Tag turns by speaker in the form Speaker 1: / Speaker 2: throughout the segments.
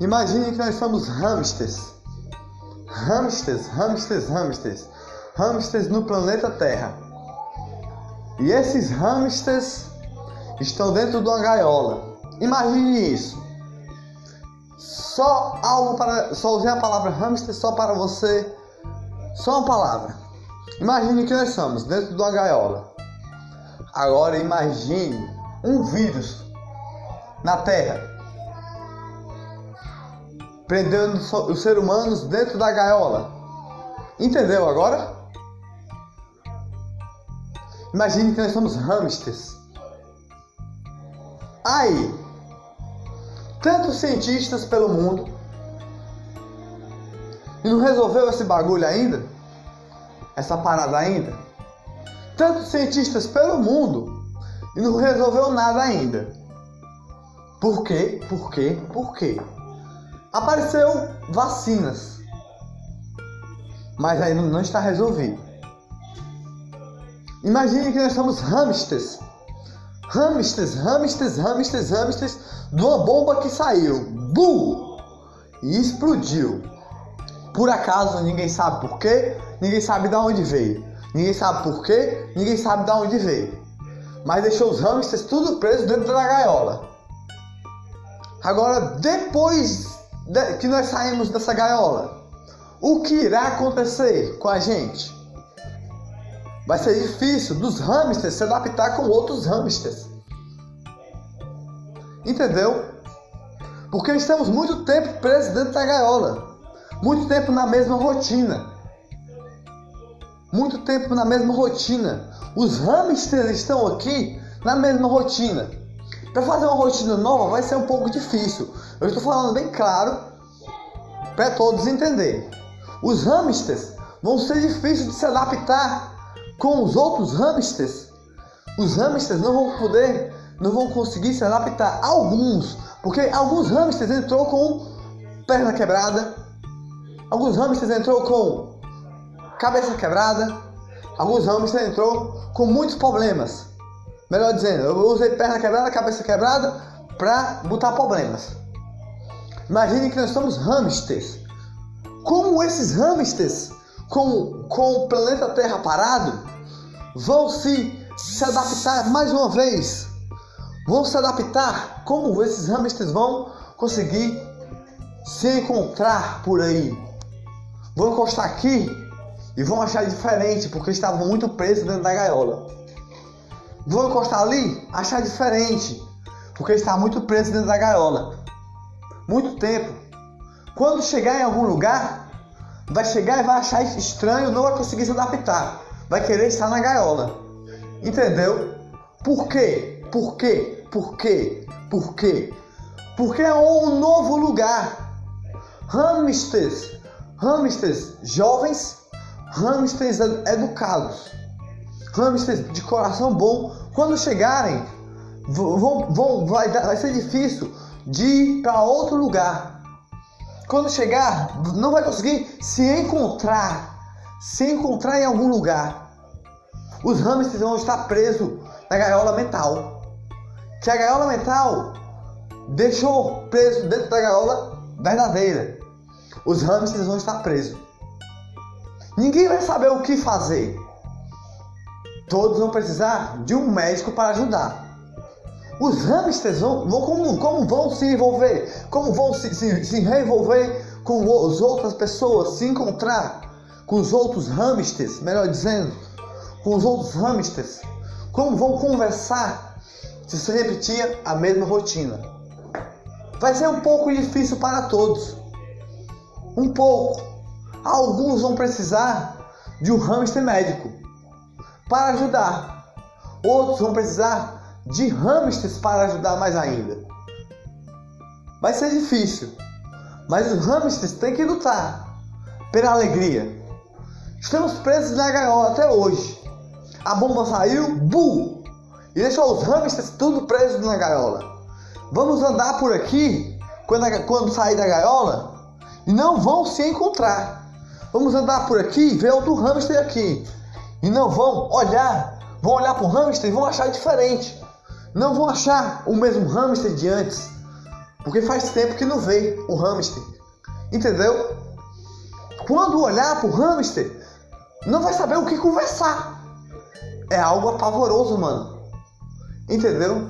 Speaker 1: Imagine que nós somos hamsters. Hamsters, hamsters, hamsters. Hamsters no planeta Terra. E esses hamsters estão dentro de uma gaiola. Imagine isso. Só algo para. Só usei a palavra hamster só para você. Só uma palavra. Imagine que nós somos dentro de uma gaiola. Agora imagine um vírus na Terra prendendo os seres humanos dentro da gaiola. Entendeu agora? Imagine que nós somos hamsters. Aí, tantos cientistas pelo mundo e não resolveu esse bagulho ainda? Essa parada ainda? Tantos cientistas pelo mundo e não resolveu nada ainda. Por quê? Por quê? Por quê? Apareceu vacinas, mas ainda não está resolvido. Imagine que nós somos hamsters. Hamsters, hamsters, hamsters, hamsters de uma bomba que saiu. Bum! E explodiu. Por acaso ninguém sabe por quê, ninguém sabe de onde veio. Ninguém sabe por quê, ninguém sabe de onde veio. Mas deixou os hamsters tudo preso dentro da gaiola. Agora, depois que nós saímos dessa gaiola, o que irá acontecer com a gente? Vai ser difícil dos hamsters se adaptar com outros hamsters. Entendeu? Porque estamos muito tempo presos dentro da gaiola. Muito tempo na mesma rotina. Muito tempo na mesma rotina. Os hamsters estão aqui na mesma rotina. Para fazer uma rotina nova vai ser um pouco difícil. Eu estou falando bem claro para todos entenderem. Os hamsters vão ser difíceis de se adaptar com os outros hamsters. Os hamsters não vão poder, não vão conseguir se adaptar. Alguns, porque alguns hamsters entrou com perna quebrada, alguns hamsters entrou com cabeça quebrada, alguns hamsters entrou com muitos problemas. Melhor dizendo, eu usei perna quebrada, cabeça quebrada para botar problemas. Imagine que nós somos hamsters. Como esses hamsters, com, com o planeta Terra parado, vão se, se adaptar mais uma vez? Vão se adaptar? Como esses hamsters vão conseguir se encontrar por aí? Vão encostar aqui e vão achar diferente porque estavam muito presos dentro da gaiola. Vou encostar ali, achar diferente, porque está muito preso dentro da gaiola. Muito tempo. Quando chegar em algum lugar, vai chegar e vai achar estranho, não vai conseguir se adaptar. Vai querer estar na gaiola. Entendeu? Por quê? Por quê? Por quê? Por quê? Porque é um novo lugar. Hamsters, hamsters jovens, hamsters educados hamsters de coração bom, quando chegarem, vão, vão, vai, vai ser difícil de ir para outro lugar. Quando chegar, não vai conseguir se encontrar, se encontrar em algum lugar. Os hamsters vão estar presos na gaiola mental. Que a gaiola mental deixou preso dentro da gaiola verdadeira. Os hamsters vão estar presos. Ninguém vai saber o que fazer todos vão precisar de um médico para ajudar. Os hamsters vão, como, como, vão se envolver? Como vão se, se, se revolver com as outras pessoas, se encontrar com os outros hamsters, melhor dizendo, com os outros hamsters? Como vão conversar se se repetir a mesma rotina? Vai ser um pouco difícil para todos. Um pouco. Alguns vão precisar de um hamster médico para ajudar. Outros vão precisar de hamsters para ajudar mais ainda. Vai ser difícil, mas os hamsters têm que lutar pela alegria. Estamos presos na gaiola até hoje. A bomba saiu, bu! E deixou os hamsters tudo presos na gaiola. Vamos andar por aqui quando, quando sair da gaiola e não vão se encontrar. Vamos andar por aqui e ver outro hamster aqui e não vão olhar, vão olhar para o hamster e vão achar diferente. Não vão achar o mesmo hamster de antes. Porque faz tempo que não vê o hamster. Entendeu? Quando olhar pro hamster, não vai saber o que conversar. É algo apavoroso, mano. Entendeu?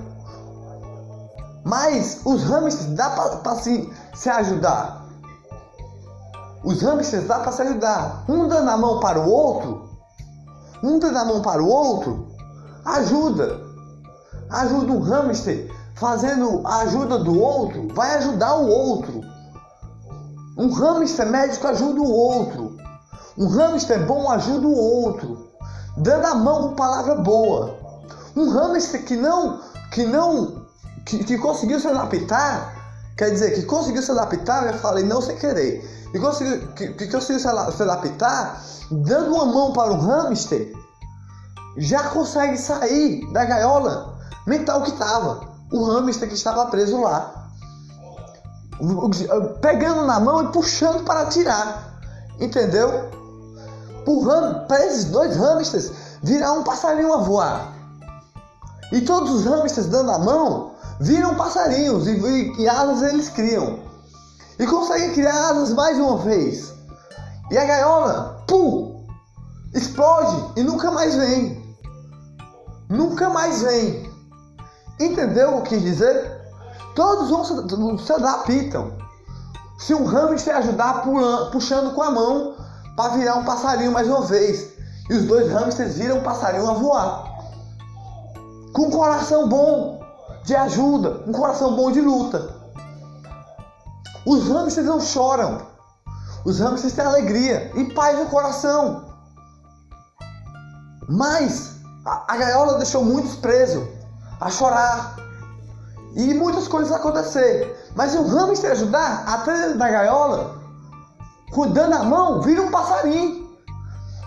Speaker 1: Mas os hamsters dá pra se, se ajudar. Os hamsters dá pra se ajudar. Um dando a mão para o outro. Um dando a mão para o outro. Ajuda. Ajuda um hamster fazendo a ajuda do outro, vai ajudar o outro. Um hamster médico ajuda o outro. Um hamster bom ajuda o outro. Dando a mão com palavra boa. Um hamster que não, que não, que, que conseguiu se adaptar, quer dizer, que conseguiu se adaptar, eu falei não sem querer. E conseguiu, que, que conseguiu se adaptar, dando uma mão para um hamster, já consegue sair da gaiola mental que estava o hamster que estava preso lá, pegando na mão e puxando para tirar, entendeu? Para esses dois hamsters virar um passarinho a voar. E todos os hamsters dando a mão viram passarinhos e, e, e asas eles criam. E conseguem criar asas mais uma vez. E a gaiola, pum, explode e nunca mais vem. Nunca mais vem. Entendeu o que quis dizer? Todos vão se, se adaptam. Se um hamster ajudar pulando, puxando com a mão para virar um passarinho mais uma vez. E os dois hamsters viram um passarinho a voar. Com um coração bom de ajuda, um coração bom de luta. Os hamsters não choram. Os hamsters têm alegria e paz no coração. Mas a, a gaiola deixou muitos presos a chorar. E muitas coisas acontecer. Mas o hamster ajudar até dentro da gaiola, cuidando a mão, vira um passarinho.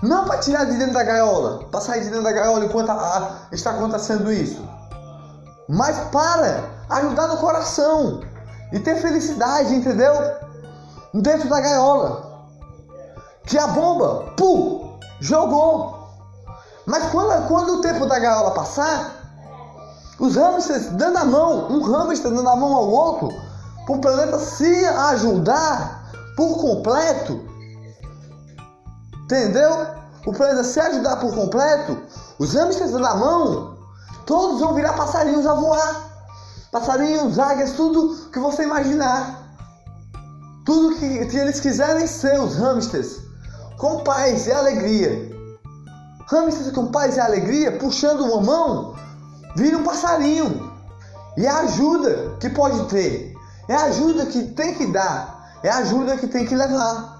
Speaker 1: Não para tirar de dentro da gaiola, para sair de dentro da gaiola enquanto a, a, está acontecendo isso. Mas para ajudar no coração e ter felicidade, entendeu? Dentro da gaiola. Que a bomba, pum, jogou. Mas quando, quando o tempo da gaiola passar, os hamsters dando a mão, um hamster dando a mão ao outro, para o planeta se ajudar por completo. Entendeu? O planeta se ajudar por completo, os hamsters dando a mão, todos vão virar passarinhos a voar. Passarinhos, águias, tudo que você imaginar. Tudo que, que eles quiserem ser, os hamsters, com paz e alegria. Hamsters com paz e alegria, puxando uma mão vira um passarinho. E é a ajuda que pode ter, é a ajuda que tem que dar, é a ajuda que tem que levar.